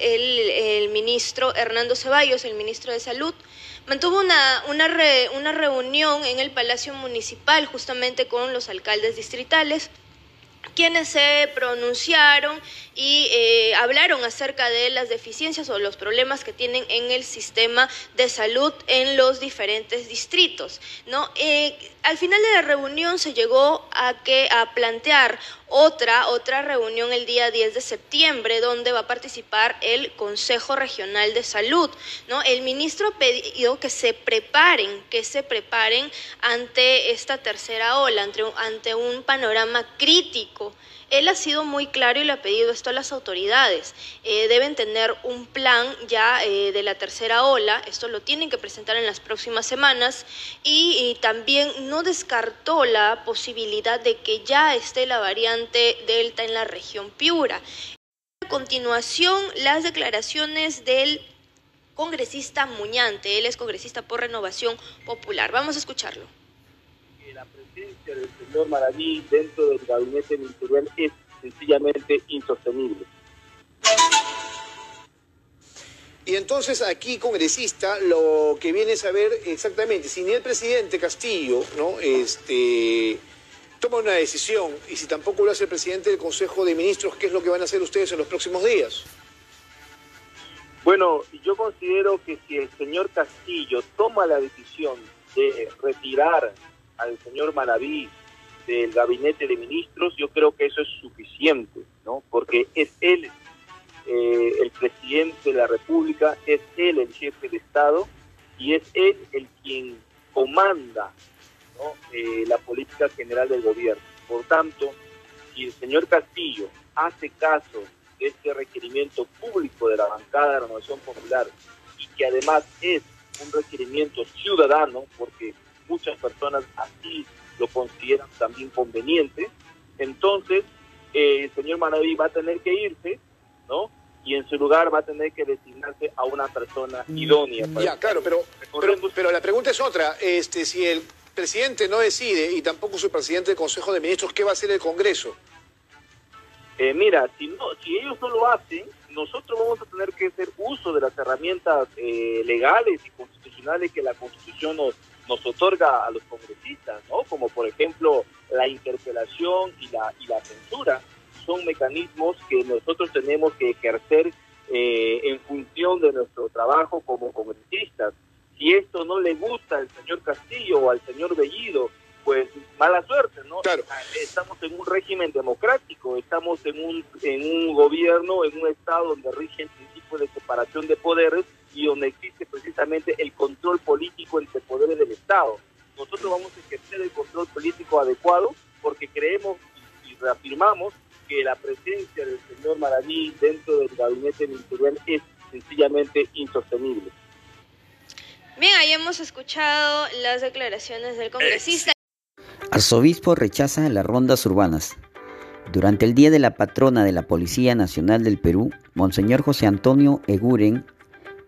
el, ministro Hernando Ceballos, el ministro de Salud, mantuvo una, una, reunión en el Palacio Municipal justamente con los alcaldes distritales quienes se pronunciaron y eh, hablaron acerca de las deficiencias o los problemas que tienen en el sistema de salud en los diferentes distritos. ¿no? Eh, al final de la reunión se llegó a, que, a plantear otra, otra reunión el día 10 de septiembre, donde va a participar el Consejo Regional de Salud. ¿no? El ministro ha pedido que se preparen, que se preparen ante esta tercera ola, ante, un panorama crítico él ha sido muy claro y le ha pedido esto a las autoridades. Eh, deben tener un plan ya eh, de la tercera ola, esto lo tienen que presentar en las próximas semanas y, también no descartó la posibilidad de que ya esté la variante Delta en la región Piura. A continuación, las declaraciones del congresista Muñante, él es congresista por Renovación Popular. Vamos a escucharlo la presencia del señor Maraví dentro del gabinete ministerial es sencillamente insostenible. Y entonces aquí, congresista, lo que viene a saber exactamente, si ni el presidente Castillo, ¿no? Este toma una decisión y si tampoco lo hace el presidente del Consejo de Ministros, ¿qué es lo que van a hacer ustedes en los próximos días? Bueno, yo considero que si el señor Castillo toma la decisión de retirar al señor Maraví del gabinete de ministros, yo creo que eso es suficiente, ¿no? Porque es él eh, el presidente de la República, es él el jefe de Estado y es él el quien comanda eh, la política general del gobierno. Por tanto, si el señor Castillo hace caso de este requerimiento público de la bancada de la Renovación Popular y que además es un requerimiento ciudadano, porque muchas personas así lo consideran también conveniente, entonces eh, el señor Manaví va a tener que irse, ¿no? Y en su lugar va a tener que designarse a una persona mm, idónea. ya, claro, pero, pero, la pregunta es otra. Este, si el presidente no decide y tampoco su presidente del Consejo de Ministros, ¿qué va a hacer el Congreso? Eh, mira, si, no, si ellos no lo hacen, nosotros vamos a tener que hacer uso de las herramientas eh, legales y constitucionales que la Constitución nos, nos otorga a los congresistas, ¿no? Como por ejemplo la interpelación y la, y la censura, son mecanismos que nosotros tenemos que ejercer eh, en función de nuestro trabajo como congresistas. Si esto no le gusta al señor Castillo o al señor Bellido, pues mala suerte, ¿no? Claro. Estamos en un régimen democrático, estamos en un, en un gobierno, en un Estado donde rigen principios de separación de poderes y donde existe precisamente el control político entre poderes del Estado. Nosotros vamos a ejercer el control político adecuado porque creemos y reafirmamos que la presencia del señor Maraví dentro del gabinete ministerial es sencillamente insostenible. Bien, ahí hemos escuchado las declaraciones del congresista. Arzobispo rechaza las rondas urbanas. Durante el Día de la Patrona de la Policía Nacional del Perú, Monseñor José Antonio Eguren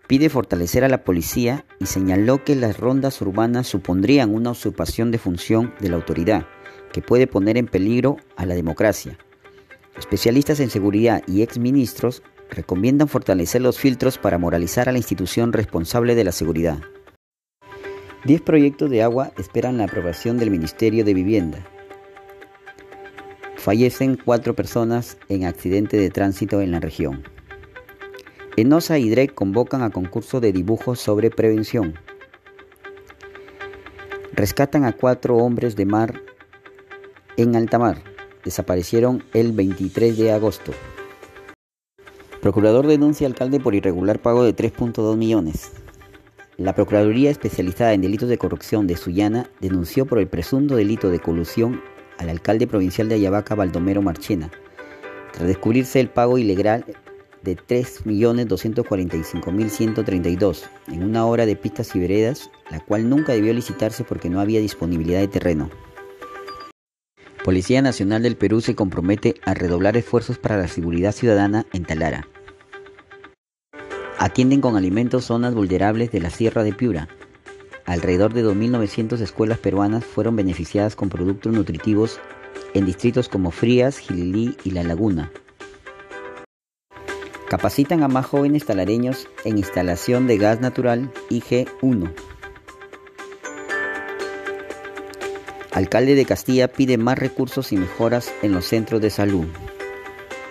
pide fortalecer a la policía y señaló que las rondas urbanas supondrían una usurpación de función de la autoridad que puede poner en peligro a la democracia. Especialistas en seguridad y exministros recomiendan fortalecer los filtros para moralizar a la institución responsable de la seguridad. Diez proyectos de agua esperan la aprobación del Ministerio de Vivienda. Fallecen cuatro personas en accidente de tránsito en la región. ENOSA y DREC convocan a concurso de dibujos sobre prevención. Rescatan a cuatro hombres de mar en alta mar. Desaparecieron el 23 de agosto. Procurador denuncia al alcalde por irregular pago de 3.2 millones. La Procuraduría Especializada en Delitos de Corrupción de Sullana denunció por el presunto delito de colusión al alcalde provincial de Ayabaca, Baldomero Marchena, tras descubrirse el pago ilegal de 3.245.132 en una hora de pistas y veredas, la cual nunca debió licitarse porque no había disponibilidad de terreno. Policía Nacional del Perú se compromete a redoblar esfuerzos para la seguridad ciudadana en Talara. Atienden con alimentos zonas vulnerables de la Sierra de Piura. Alrededor de 2.900 escuelas peruanas fueron beneficiadas con productos nutritivos en distritos como Frías, Gililí y La Laguna. Capacitan a más jóvenes talareños en instalación de gas natural IG-1. Alcalde de Castilla pide más recursos y mejoras en los centros de salud.